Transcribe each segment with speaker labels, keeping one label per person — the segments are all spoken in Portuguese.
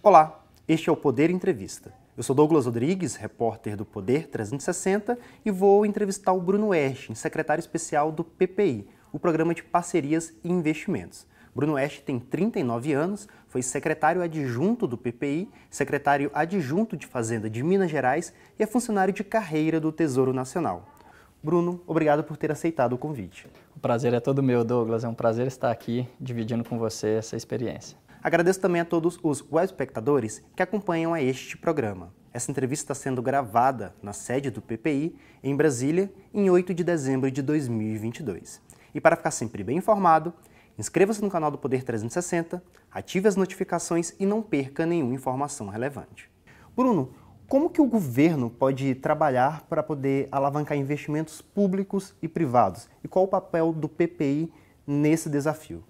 Speaker 1: Olá, este é o Poder Entrevista. Eu sou Douglas Rodrigues, repórter do Poder 360, e vou entrevistar o Bruno Esch, secretário especial do PPI, o Programa de Parcerias e Investimentos. Bruno Esch tem 39 anos, foi secretário adjunto do PPI, secretário adjunto de Fazenda de Minas Gerais e é funcionário de carreira do Tesouro Nacional. Bruno, obrigado por ter aceitado o convite.
Speaker 2: O prazer é todo meu, Douglas. É um prazer estar aqui dividindo com você essa experiência.
Speaker 1: Agradeço também a todos os web espectadores que acompanham a este programa. Essa entrevista está sendo gravada na sede do PPI, em Brasília, em 8 de dezembro de 2022. E para ficar sempre bem informado, inscreva-se no canal do Poder 360, ative as notificações e não perca nenhuma informação relevante. Bruno, como que o governo pode trabalhar para poder alavancar investimentos públicos e privados? E qual o papel do PPI nesse desafio?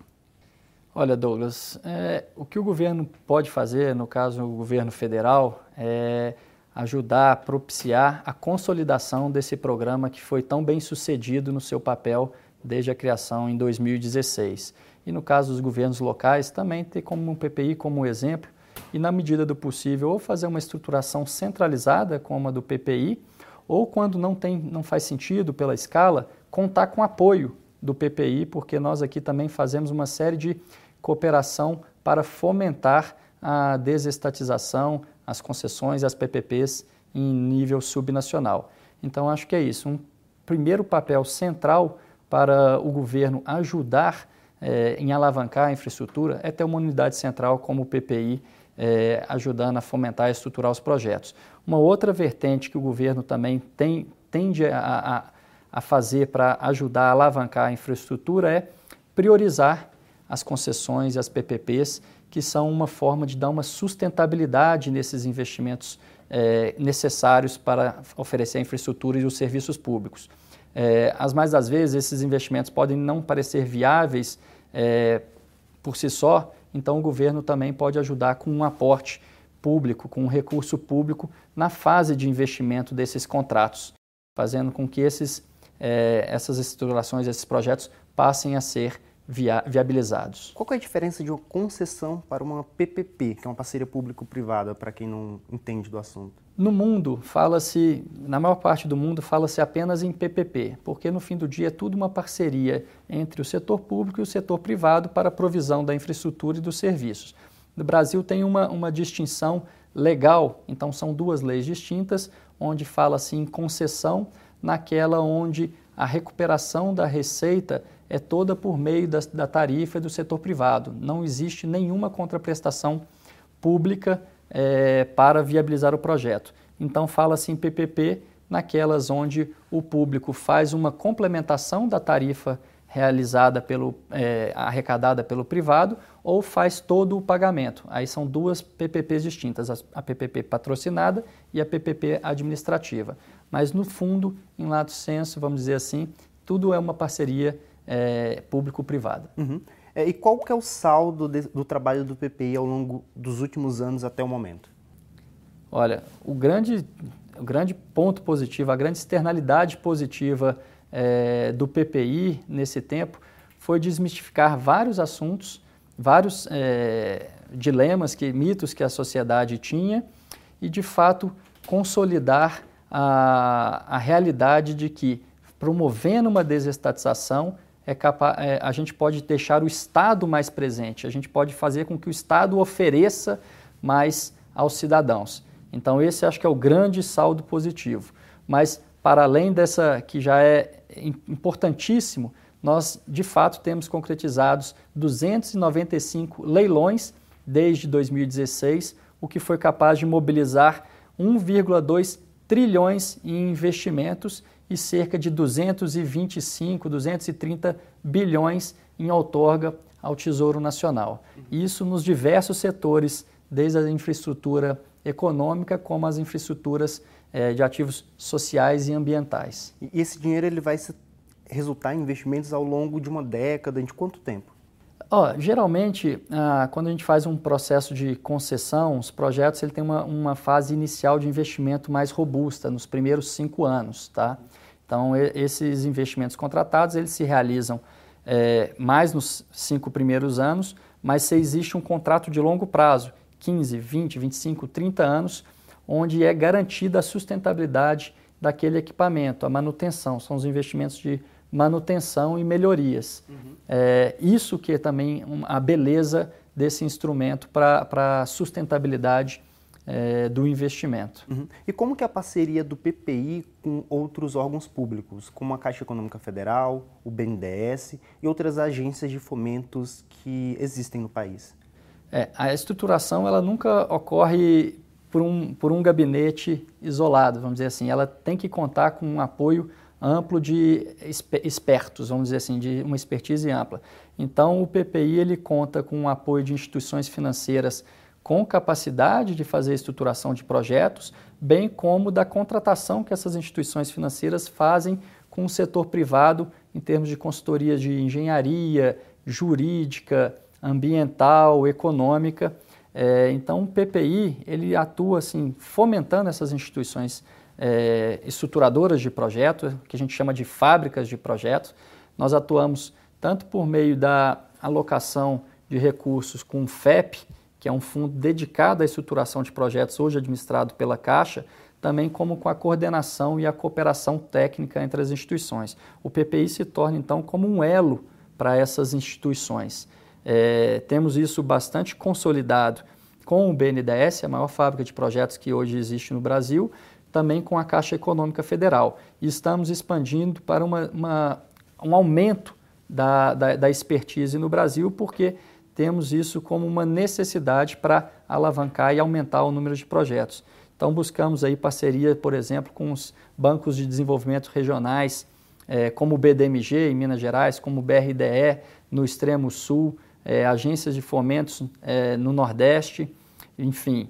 Speaker 2: Olha, Douglas, é, o que o governo pode fazer, no caso o governo federal, é ajudar a propiciar a consolidação desse programa que foi tão bem sucedido no seu papel desde a criação em 2016. E no caso dos governos locais, também ter como um PPI como exemplo e, na medida do possível, ou fazer uma estruturação centralizada como a do PPI, ou quando não, tem, não faz sentido pela escala, contar com apoio do PPI, porque nós aqui também fazemos uma série de cooperação para fomentar a desestatização, as concessões e as PPPs em nível subnacional. Então, acho que é isso. Um primeiro papel central para o governo ajudar eh, em alavancar a infraestrutura é ter uma unidade central como o PPI, eh, ajudando a fomentar e estruturar os projetos. Uma outra vertente que o governo também tem, tende a, a, a fazer para ajudar a alavancar a infraestrutura é priorizar as concessões e as PPPs, que são uma forma de dar uma sustentabilidade nesses investimentos é, necessários para oferecer a infraestrutura e os serviços públicos. É, as mais das vezes, esses investimentos podem não parecer viáveis é, por si só, então o governo também pode ajudar com um aporte público, com um recurso público na fase de investimento desses contratos, fazendo com que esses, é, essas estruturações, esses projetos passem a ser via viabilizados.
Speaker 1: Qual é a diferença de uma concessão para uma PPP, que é uma parceria público-privada, para quem não entende do assunto?
Speaker 2: No mundo, fala-se, na maior parte do mundo, fala-se apenas em PPP, porque no fim do dia é tudo uma parceria entre o setor público e o setor privado para a provisão da infraestrutura e dos serviços. No Brasil tem uma, uma distinção legal, então são duas leis distintas, onde fala-se em concessão, naquela onde a recuperação da receita é toda por meio da, da tarifa do setor privado. Não existe nenhuma contraprestação pública é, para viabilizar o projeto. Então, fala-se em PPP naquelas onde o público faz uma complementação da tarifa realizada pelo é, arrecadada pelo privado ou faz todo o pagamento. Aí são duas PPPs distintas, a PPP patrocinada e a PPP administrativa. Mas no fundo, em lato senso, vamos dizer assim, tudo é uma parceria é, público-privada.
Speaker 1: Uhum. É, e qual que é o saldo de, do trabalho do PPI ao longo dos últimos anos até o momento?
Speaker 2: Olha, o grande, o grande ponto positivo, a grande externalidade positiva é, do PPI nesse tempo foi desmistificar vários assuntos, vários é, dilemas, que, mitos que a sociedade tinha e, de fato, consolidar a, a realidade de que, promovendo uma desestatização, é capaz, é, a gente pode deixar o Estado mais presente, a gente pode fazer com que o Estado ofereça mais aos cidadãos. Então, esse acho que é o grande saldo positivo. Mas, para além dessa, que já é importantíssimo, nós de fato temos concretizados 295 leilões desde 2016, o que foi capaz de mobilizar 1,2 trilhões em investimentos e cerca de 225, 230 bilhões em outorga ao Tesouro Nacional. Isso nos diversos setores, desde a infraestrutura econômica como as infraestruturas eh, de ativos sociais e ambientais.
Speaker 1: E esse dinheiro ele vai resultar em investimentos ao longo de uma década, de quanto tempo?
Speaker 2: Oh, geralmente, ah, quando a gente faz um processo de concessão, os projetos ele tem uma, uma fase inicial de investimento mais robusta, nos primeiros cinco anos. Tá? Então, e, esses investimentos contratados eles se realizam é, mais nos cinco primeiros anos, mas se existe um contrato de longo prazo, 15, 20, 25, 30 anos, onde é garantida a sustentabilidade daquele equipamento, a manutenção, são os investimentos de manutenção e melhorias. Uhum. É, isso que é também a beleza desse instrumento para a sustentabilidade é, do investimento.
Speaker 1: Uhum. E como que é a parceria do PPI com outros órgãos públicos, como a Caixa Econômica Federal, o BNDES e outras agências de fomentos que existem no país?
Speaker 2: É, a estruturação ela nunca ocorre por um, por um gabinete isolado, vamos dizer assim. Ela tem que contar com um apoio amplo de expertos, vamos dizer assim, de uma expertise ampla. Então, o PPI ele conta com o apoio de instituições financeiras com capacidade de fazer estruturação de projetos, bem como da contratação que essas instituições financeiras fazem com o setor privado em termos de consultoria de engenharia, jurídica, ambiental, econômica. É, então, o PPI ele atua assim, fomentando essas instituições é, estruturadoras de projetos, que a gente chama de fábricas de projetos. Nós atuamos tanto por meio da alocação de recursos com o FEP, que é um fundo dedicado à estruturação de projetos, hoje administrado pela Caixa, também como com a coordenação e a cooperação técnica entre as instituições. O PPI se torna, então, como um elo para essas instituições. É, temos isso bastante consolidado com o BNDES, a maior fábrica de projetos que hoje existe no Brasil, também com a Caixa Econômica Federal. E estamos expandindo para uma, uma, um aumento da, da, da expertise no Brasil, porque temos isso como uma necessidade para alavancar e aumentar o número de projetos. Então buscamos aí parceria, por exemplo, com os bancos de desenvolvimento regionais, é, como o BDMG em Minas Gerais, como o BRDE no extremo sul, é, agências de fomentos é, no Nordeste, enfim,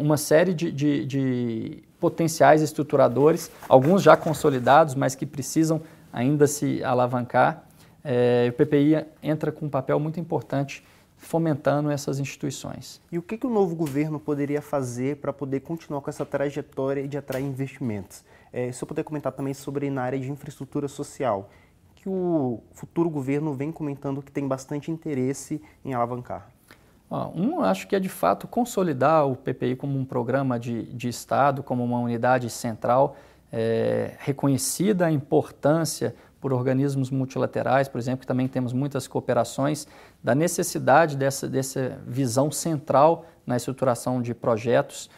Speaker 2: uma série de, de, de potenciais estruturadores, alguns já consolidados, mas que precisam ainda se alavancar. É, o PPI entra com um papel muito importante fomentando essas instituições.
Speaker 1: E o que, que o novo governo poderia fazer para poder continuar com essa trajetória de atrair investimentos? É, se eu puder comentar também sobre na área de infraestrutura social, que o futuro governo vem comentando que tem bastante interesse em alavancar.
Speaker 2: Um, acho que é de fato consolidar o PPI como um programa de, de Estado, como uma unidade central, é, reconhecida a importância por organismos multilaterais, por exemplo, que também temos muitas cooperações, da necessidade dessa, dessa visão central na estruturação de projetos.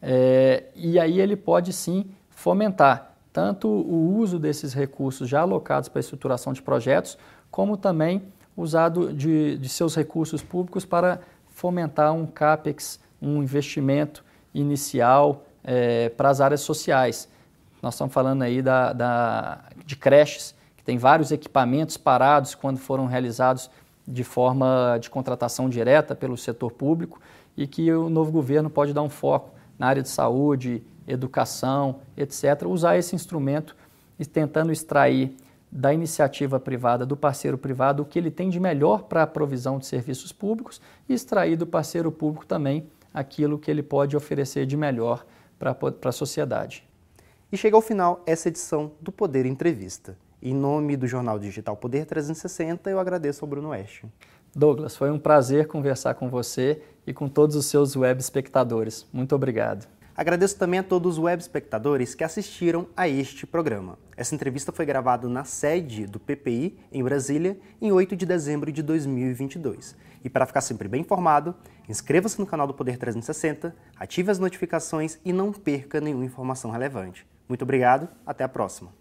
Speaker 2: É, e aí ele pode sim fomentar tanto o uso desses recursos já alocados para a estruturação de projetos, como também usado de, de seus recursos públicos para fomentar um CAPEX, um investimento inicial é, para as áreas sociais. Nós estamos falando aí da, da, de creches, que tem vários equipamentos parados quando foram realizados de forma de contratação direta pelo setor público e que o novo governo pode dar um foco na área de saúde, educação, etc., usar esse instrumento e tentando extrair da iniciativa privada, do parceiro privado, o que ele tem de melhor para a provisão de serviços públicos e extrair do parceiro público também aquilo que ele pode oferecer de melhor para a sociedade.
Speaker 1: E chega ao final essa edição do Poder Entrevista. Em nome do jornal digital Poder 360, eu agradeço ao Bruno Oeste.
Speaker 2: Douglas, foi um prazer conversar com você e com todos os seus web espectadores. Muito obrigado.
Speaker 1: Agradeço também a todos os web espectadores que assistiram a este programa. Essa entrevista foi gravada na sede do PPI, em Brasília, em 8 de dezembro de 2022. E para ficar sempre bem informado, inscreva-se no canal do Poder 360, ative as notificações e não perca nenhuma informação relevante. Muito obrigado, até a próxima.